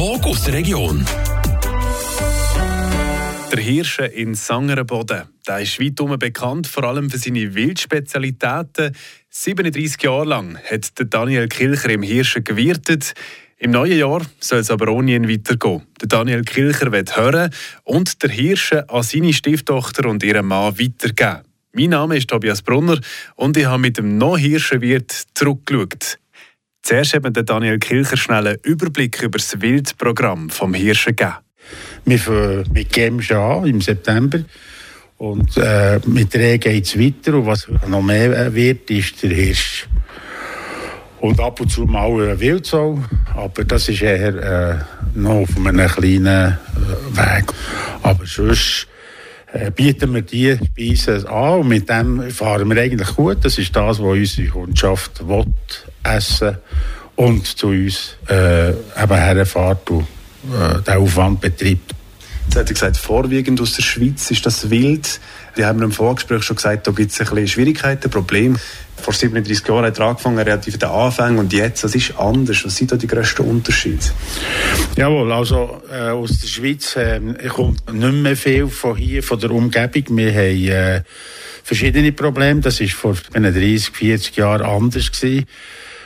Talk aus der Region. Der Hirsche in Sangerenboden. Der ist weit bekannt, vor allem für seine Wildspezialitäten. 37 Jahre lang hat Daniel Kilcher im Hirschen gewirtet. Im neuen Jahr soll es aber ohne ihn weitergehen. Daniel Kilcher wird hören und der Hirsche an seine Stieftochter und ihren Mann weitergeben. Mein Name ist Tobias Brunner und ich habe mit dem noch Hirschenwirt zurückgeschaut. Zuerst eben Daniel Kilcher schnell einen Überblick über das Wildprogramm vom Hirschen gegeben. Wir fangen mit Gems an im September. Und äh, mit Reh geht es weiter. Und was noch mehr wird, ist der Hirsch. Und ab und zu mal ein Wildsau. Aber das ist eher äh, noch auf einem kleinen äh, Weg. Aber sonst äh, bieten wir die Speisen an. Und mit dem fahren wir eigentlich gut. Das ist das, was unsere Kundschaft will, essen und zu uns äh, eben herfährt und äh, den Aufwand betreibt. Jetzt hat er gesagt, vorwiegend aus der Schweiz ist das wild. Die haben im Vorgespräch schon gesagt, da gibt es ein bisschen Schwierigkeiten, Probleme. Vor 37 Jahren hat er angefangen, relativ den Anfang und jetzt, das ist anders. Was sind da die grössten Unterschiede? Jawohl, also äh, aus der Schweiz äh, kommt nicht mehr viel von hier, von der Umgebung. Wir haben äh, verschiedene Probleme. Das war vor 30, 40 Jahren anders gewesen.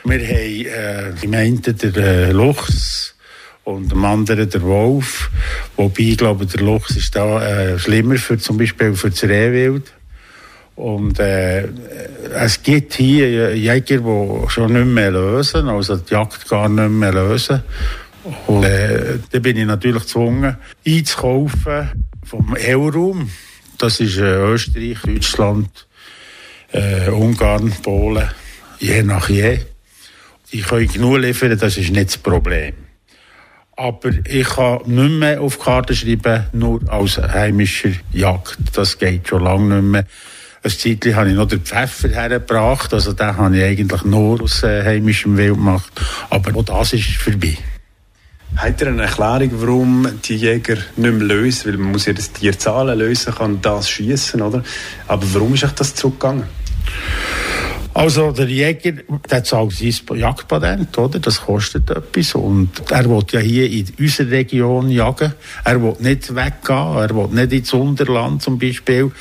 Wir haben äh, im einen der äh, Luchs, und am anderen der Wolf. Wobei, ich glaube, der Luchs ist da äh, schlimmer für zum Beispiel für das Rehwild. Und äh, es gibt hier Jäger, die schon nicht mehr lösen, also die Jagd gar nicht mehr lösen. Und äh, da bin ich natürlich gezwungen, einzukaufen vom EU-Raum. Das ist äh, Österreich, Deutschland, äh, Ungarn, Polen, je nach je. Die können genug liefern, das ist nicht das Problem. Aber ich kann nicht mehr auf die Karte schreiben, nur als heimischer Jagd. Das geht schon lange nicht mehr. Ein Zeitchen habe ich noch den Pfeffer hergebracht. Also den habe ich eigentlich nur aus äh, heimischem Wild gemacht. Aber auch das ist vorbei. Hat er eine Erklärung, warum die Jäger nicht mehr lösen? Weil man muss ja das Tier zahlen, lösen kann das schießen, oder? Aber warum ist das zurückgegangen? Also der Jäger, der zahlt sein Jagdpatent, oder? Das kostet etwas. Und er will ja hier in unserer Region jagen. Er will nicht weggehen. Er will nicht ins Unterland zum Beispiel.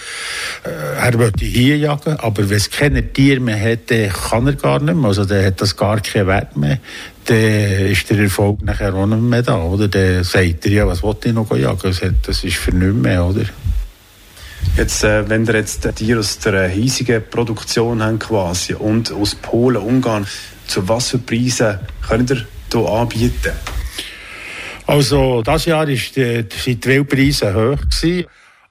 Äh, er will hier jagen. Aber wenn es keine Tiere mehr hat, kann er gar nicht mehr. Also dann hat das gar keinen Wert mehr. Dann ist der Erfolg nachher auch nicht mehr da, oder? Dann sagt er ja, was will ich noch jagen? Das ist für nichts mehr, oder? Jetzt, äh, wenn ihr jetzt Tiere aus der hiesigen Produktion haben quasi und aus Polen, Ungarn, zu was für Preisen könnt ihr hier anbieten? Also, das Jahr ist die, die Wildpreise hoch gewesen.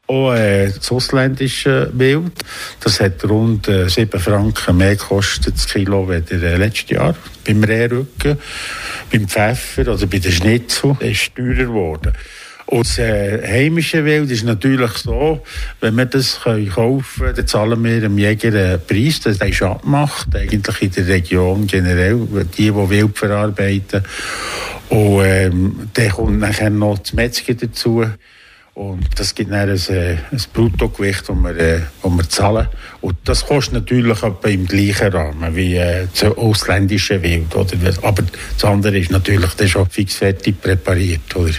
Auch äh, das ausländische Wild. Das hat rund äh, 7 Franken mehr gekostet, das Kilo, als äh, letztes Jahr. Beim Rehrücken, beim Pfeffer oder bei den Schnitzel ist es teurer geworden. Und das äh, heimische Wild ist natürlich so, wenn wir das kaufen können, dann zahlen wir dem Jäger einen Preis, das ist abmacht, eigentlich in der Region generell, die, die Wild verarbeiten. Und ähm, dann kommt nachher noch das Metzger dazu. Und das gibt dann ein, äh, ein Bruttogewicht, das wir, äh, wir zahlen. Und das kostet natürlich etwa im gleichen Rahmen wie äh, das ausländische Wild. Oder? Aber das andere ist natürlich dann schon fixfertig präpariert. Oder?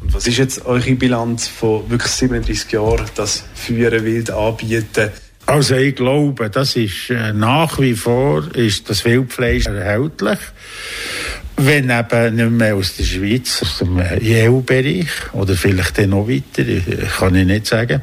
Und was ist jetzt eure Bilanz von wirklich 37 Jahren, das Führen wild anbieten? Also ich glaube, das ist äh, nach wie vor ist das Wildfleisch erhältlich. Wenn eben nicht mehr aus der Schweiz, aus dem EU-Bereich oder vielleicht dann noch weiter, kann ich nicht sagen.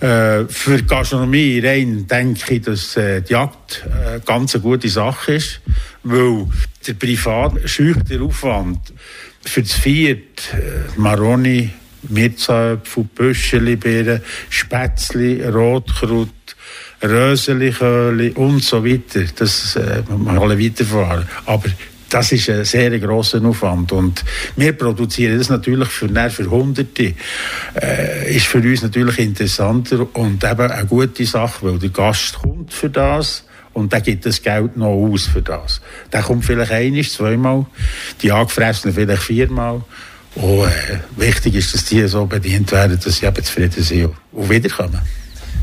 Äh, für Gastronomie rein denke ich, dass äh, die Jagd äh, ganz eine gute Sache ist, weil der privat schüchterte Aufwand für das Viert äh, Maroni, Mirzapfel, Büscheli, Beeren, Spätzli, Rotkraut, Röseli, und so weiter. Das äh, wir alle weiterfahren. Aber das ist ein sehr grosser Aufwand. Und wir produzieren das natürlich für, für Hunderte. Äh, ist für uns natürlich interessanter und eben eine gute Sache, weil der Gast kommt für das und dann gibt das Geld noch aus für das. Der kommt vielleicht einmal, zweimal, die Angefressenen vielleicht viermal. Und äh, wichtig ist, dass die so bedient werden, dass sie eben zufrieden sind und wiederkommen.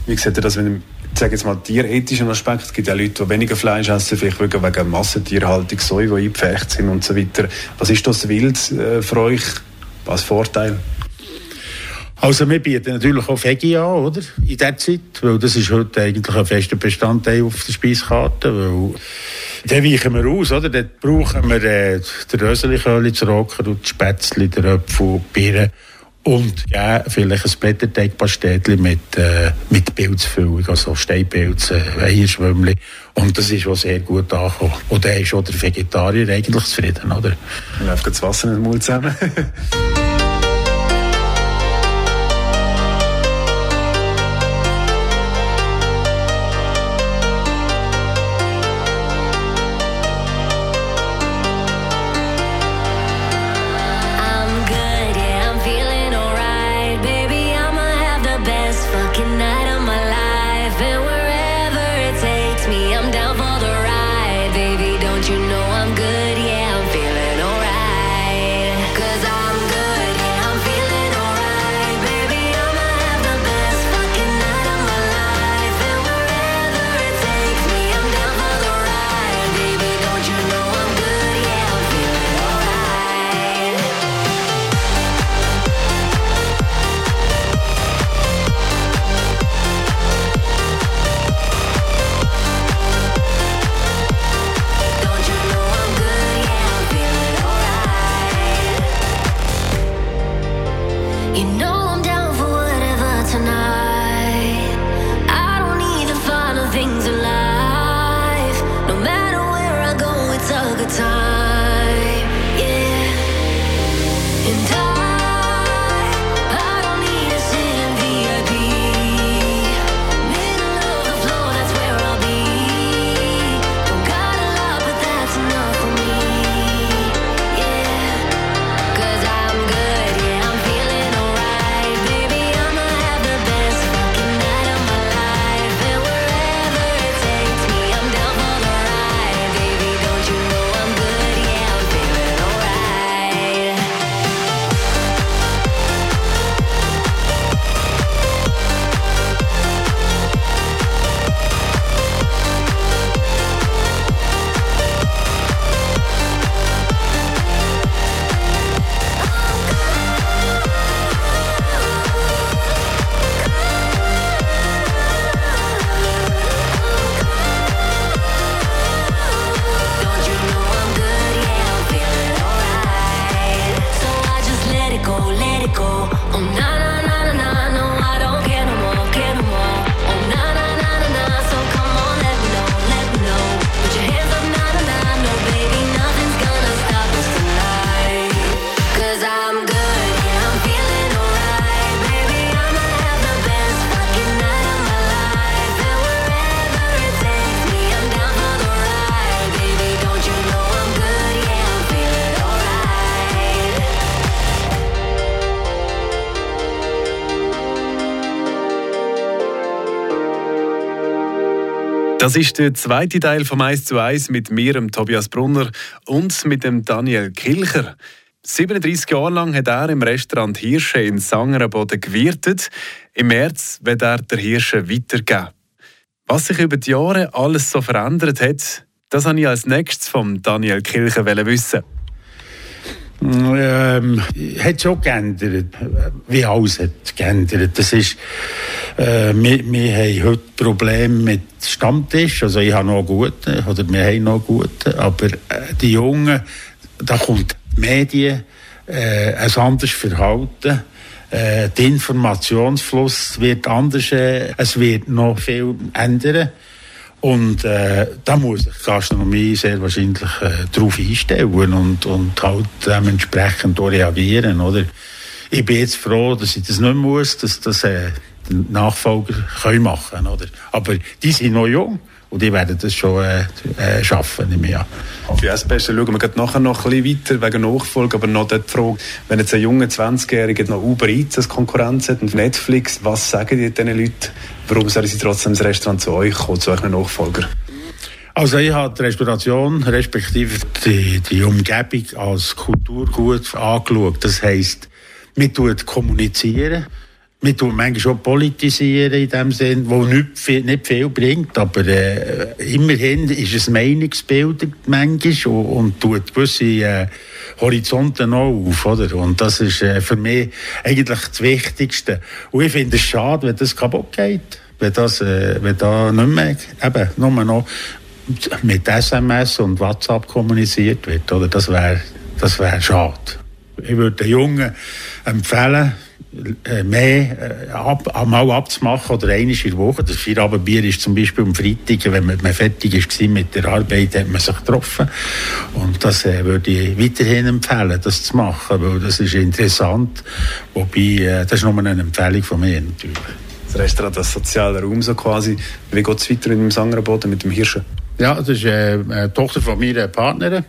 Wie sieht ihr das, wenn ich sage jetzt mal tierethischen Aspekt, es gibt ja Leute, die weniger Fleisch essen, vielleicht wegen Massentierhaltung, Säue, die eingepfercht sind und so weiter. Was ist das Wild äh, für euch als Vorteil? Also wir bieten natürlich auch Veggie an, oder? In der Zeit, weil das ist heute eigentlich ein fester Bestandteil auf der Speiskarte, weil dann weichen wir aus, oder? Dann brauchen wir äh, den Röseliköl, das Rocker und die Spätzle, den Apfel, die Birnen und ja, vielleicht ein Blätterteigpastetli mit, äh, mit Pilzfüllung, also Steinpilze, Hirschwümmli. Und das ist auch sehr gut angekommen. Und dann ist auch der Vegetarier eigentlich zufrieden, oder? Läuft das Wasser den Mund zusammen. Das ist der zweite Teil vom 1 zu 1 mit mir, dem Tobias Brunner und mit dem Daniel Kilcher. 37 Jahre lang hat er im Restaurant Hirsche in Sangerenboden gewirtet. Im März wird er der Hirsche weitergeben. Was sich über die Jahre alles so verändert hat, das wollte ich als nächstes vom Daniel Kilcher wissen. Ähm, hat schon geändert. Wie alles hat geändert. Das ist, äh, wir, wir haben heute Probleme mit Stammtisch. Also ich habe noch gute, oder wir haben noch gute. Aber äh, die Jungen, da kommt Medien, äh, ein anderes Verhalten. Äh, der Informationsfluss wird anders. Äh, es wird noch viel ändern. Und äh, da muss sich die Gastronomie sehr wahrscheinlich äh, darauf einstellen und, und halt dementsprechend reagieren. Oder? Ich bin jetzt froh, dass ich das nicht muss, dass das äh, die Nachfolger können machen oder? Aber die sind noch jung. Und die werden das schon äh, äh, schaffen, an. Auf die SPS schauen wir nachher noch ein bisschen weiter wegen Nachfolge, aber noch die Frage, wenn jetzt ein junger 20-Jähriger noch Uber Eats als Konkurrenz hat und Netflix, was sagen die diesen Leuten, warum sollen sie trotzdem ins Restaurant zu euch kommen, zu euren Nachfolger? Also ich habe die Restauration respektive die, die Umgebung als Kulturgut angeschaut. Das heisst, man tut kommunizieren man tut manchmal schon politisieren in dem Sinn, wo nicht viel, nicht viel bringt, aber äh, immerhin ist es Meinungsbildung manchmal und, und tut gewisse äh, Horizonte noch auf, oder? Und das ist äh, für mich eigentlich das Wichtigste. Und ich finde es schade, wenn das kaputt geht, wenn das, äh, wenn da nicht mehr, eben, nur noch mit SMS und WhatsApp kommuniziert wird, oder? Das wäre, das wäre schade. Ich würde den Jungen empfehlen, mehr äh, ab, mal abzumachen oder einmal in der Woche. Das Feierabendbier ist zum Beispiel am Freitag, wenn man, man fertig war mit der Arbeit, hat man sich getroffen. Und das äh, würde ich weiterhin empfehlen, das zu machen, weil das ist interessant. Wobei, äh, das ist nur eine Empfehlung von mir natürlich. Das Restaurant, das soziale Raum so quasi. Wie geht es weiter mit dem Sangerboden, mit dem Hirschen? Ja, das ist äh, eine Tochter von meiner Partnerin.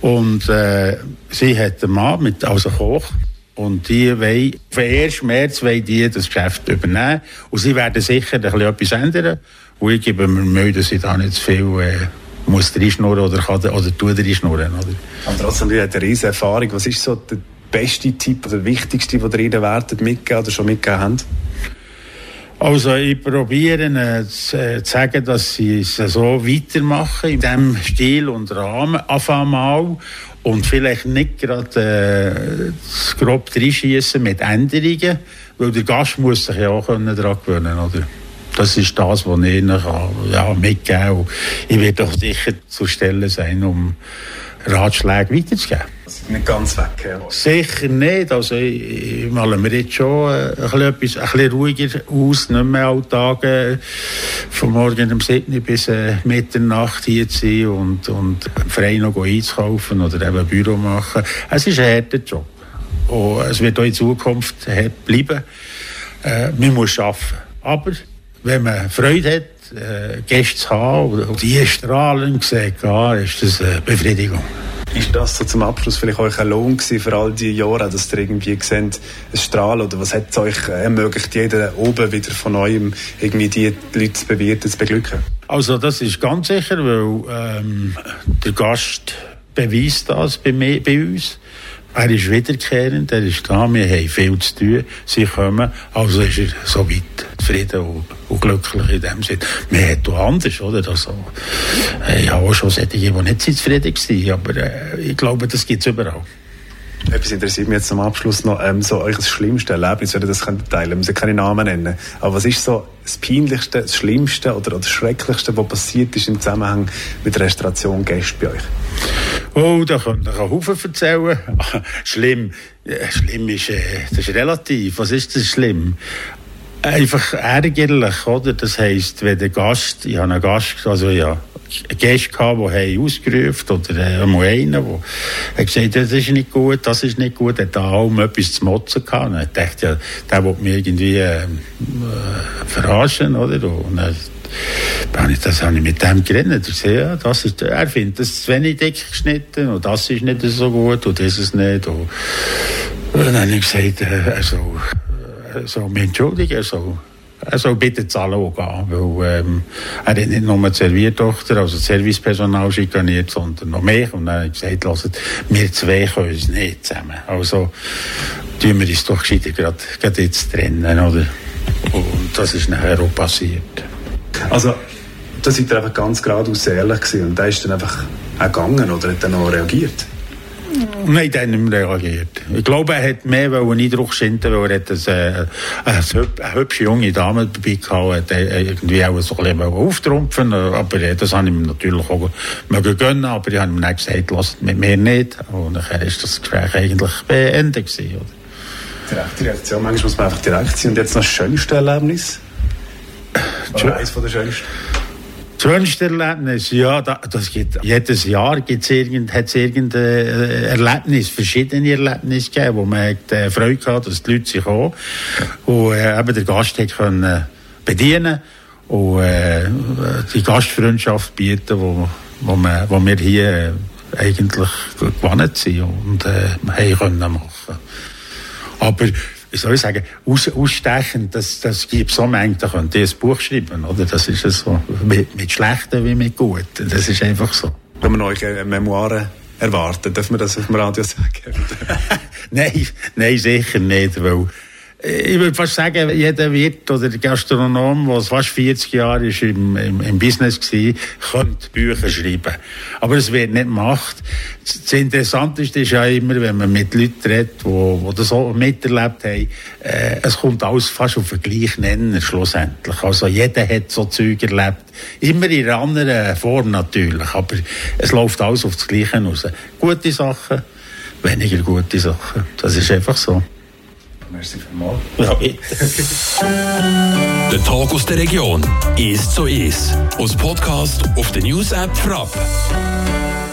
Und äh, sie hat einen Mann, mit, also Koch. Und die wollen, den 1. März wollen die das Geschäft übernehmen. Und sie werden sicher ein bisschen etwas ändern. Und ich gebe mir Mühe, dass ich da nicht zu viel äh, muss reinschnurren oder kann, oder tue reinschnurren. Oder? Aber trotzdem, du hast eine riesige Erfahrung. Was ist so der beste Tipp oder der wichtigste, den ihr ihnen werdet mitgeben oder schon mitgegeben habt? Also ich probiere äh, zu, sagen, dass sie es so weitermachen, in diesem Stil und Rahmen, auf einmal und vielleicht nicht gerade äh, grob reinschießen mit Änderungen, weil der Gast muss sich ja auch daran gewöhnen oder? Das ist das, was ich Ihnen ja, mitgeben kann. Ich werde auch sicher zur Stelle sein, um Ratschläge weiterzugeben. Nicht ganz weg. Ja. Sicher nicht. Also, ich, ich male mir jetzt schon äh, ein bisschen, etwas, ein bisschen ruhiger aus, nicht mehr alle Tage von morgen um 7 bis äh, Mitternacht hier zu sein und, und frei noch einzukaufen oder eben Büro machen. Es ist ein harter Job. Und es wird auch in Zukunft bleiben. Äh, man muss arbeiten. Aber wenn man Freude hat, äh, Gäste zu haben und die strahlen sehen, ist das eine Befriedigung. Ist das so zum Abschluss vielleicht euch ein Lohn für all die Jahre, dass ihr irgendwie seht, es strahlt oder was hat es euch ermöglicht, jeden oben wieder von neuem irgendwie die Leute zu bewirten, zu beglücken? Also das ist ganz sicher, weil ähm, der Gast beweist das bei, mir, bei uns. Er ist wiederkehrend, er ist da, wir haben viel zu tun, sie kommen, also ist er so weit zufrieden und, und glücklich in dem Sinne. Man hat auch anders, oder? Also, ich habe auch schon solche, die nicht zufrieden waren, aber äh, ich glaube, das gibt es überall. Etwas interessiert mich jetzt zum Abschluss noch, ähm, so das schlimmste Erlebnis, wenn ihr das könnt teilen könnt. Wir müssen keine Namen nennen. Aber was ist so das Peinlichste, das Schlimmste oder, das Schrecklichste, was passiert ist im Zusammenhang mit der Restauration Gäste bei euch? Oh, da kann ich einen Haufen erzählen. schlimm. Schlimm ist, äh, das ist relativ. Was ist das schlimm? Einfach ärgerlich, oder? Das heisst, wenn der Gast, ich habe einen Gast, also ja, Gäste gehabt, die haben ausgerufen oder einmal einen, der hat gesagt, das ist nicht gut, das ist nicht gut, hat da auch etwas zu motzen gehabt. Und ich dachte, ja, der will mich irgendwie äh, verarschen, oder? Und dann, das habe ich mit dem geredet. Er, ja, das ist, er findet das zu wenig dick geschnitten und das ist nicht so gut und das ist nicht. Und, und dann habe ich gesagt, äh, also, so, mich entschuldigen, also, er soll bitte zahlen auch gehen, weil ähm, er hat nicht nur die Serviertochter, also das Servicepersonal schikaniert, sondern noch mehr. Und habe ich gesagt, wir zwei können uns nicht zusammen. Also tun wir uns doch gescheiter gerade, gerade jetzt trennen, oder? Und das ist nachher auch passiert. Also, da seid ihr einfach ganz geradeaus ehrlich gewesen und da ist dann einfach auch gegangen oder hat dann auch reagiert? Nein, hat nicht mehr reagiert. Ich glaube, er hat mehr einen Eindruck schinden, weil er hat das, äh, eine, eine hübsche junge Dame dabei gehabt, hat irgendwie auch so ein bisschen auftrumpfen, aber äh, das habe ich ihm natürlich auch mögen gönnen, aber ich habe ihm dann gesagt, lasst mit mir nicht. Und dann war das Gespräch eigentlich beendet gewesen, oder? Direkte Reaktion, manchmal muss man einfach direkt sein. Und jetzt noch das schönste Erlebnis? Oder eines von der schönsten? Schönste Erlebnis, ja, das gibt, jedes Jahr gibt's irgend, hat es irgendein äh, Erlebnis, verschiedene Erlebnisse gegeben, wo man hat, äh, Freude hatte, dass die Leute sich kommen und äh, eben der Gast hat können bedienen und äh, die Gastfreundschaft bieten, wo, wo, man, wo wir hier äh, eigentlich gewonnen sind und äh, haben können machen. Aber wie soll ich sagen, aus, ausstechend, das, das gibt so Mengen, da könnt ihr ein Buch schreiben, oder? Das ist so, mit, mit Schlechten wie mit Guten. Das ist einfach so. Wenn man euch äh, Memoiren erwarten, darf man das auf dem Radio sagen? nein, nein, sicher nicht, weil ich würde fast sagen, jeder Wirt oder Gastronom, der fast 40 Jahre ist im, im, im Business war, könnte Bücher schreiben. Aber es wird nicht gemacht. Das Interessanteste ist ja immer, wenn man mit Leuten redet, die, die das auch miterlebt haben, äh, es kommt alles fast auf den gleichen Nenner schlussendlich. Also jeder hat so Zeug erlebt. Immer in einer anderen Form natürlich, aber es läuft alles auf das Gleiche raus. Gute Sachen, weniger gute Sachen. Das ist einfach so. Merci vielmals. Ja, der Tag aus der Region ist so ist. Aus Podcast auf der News App Frapp.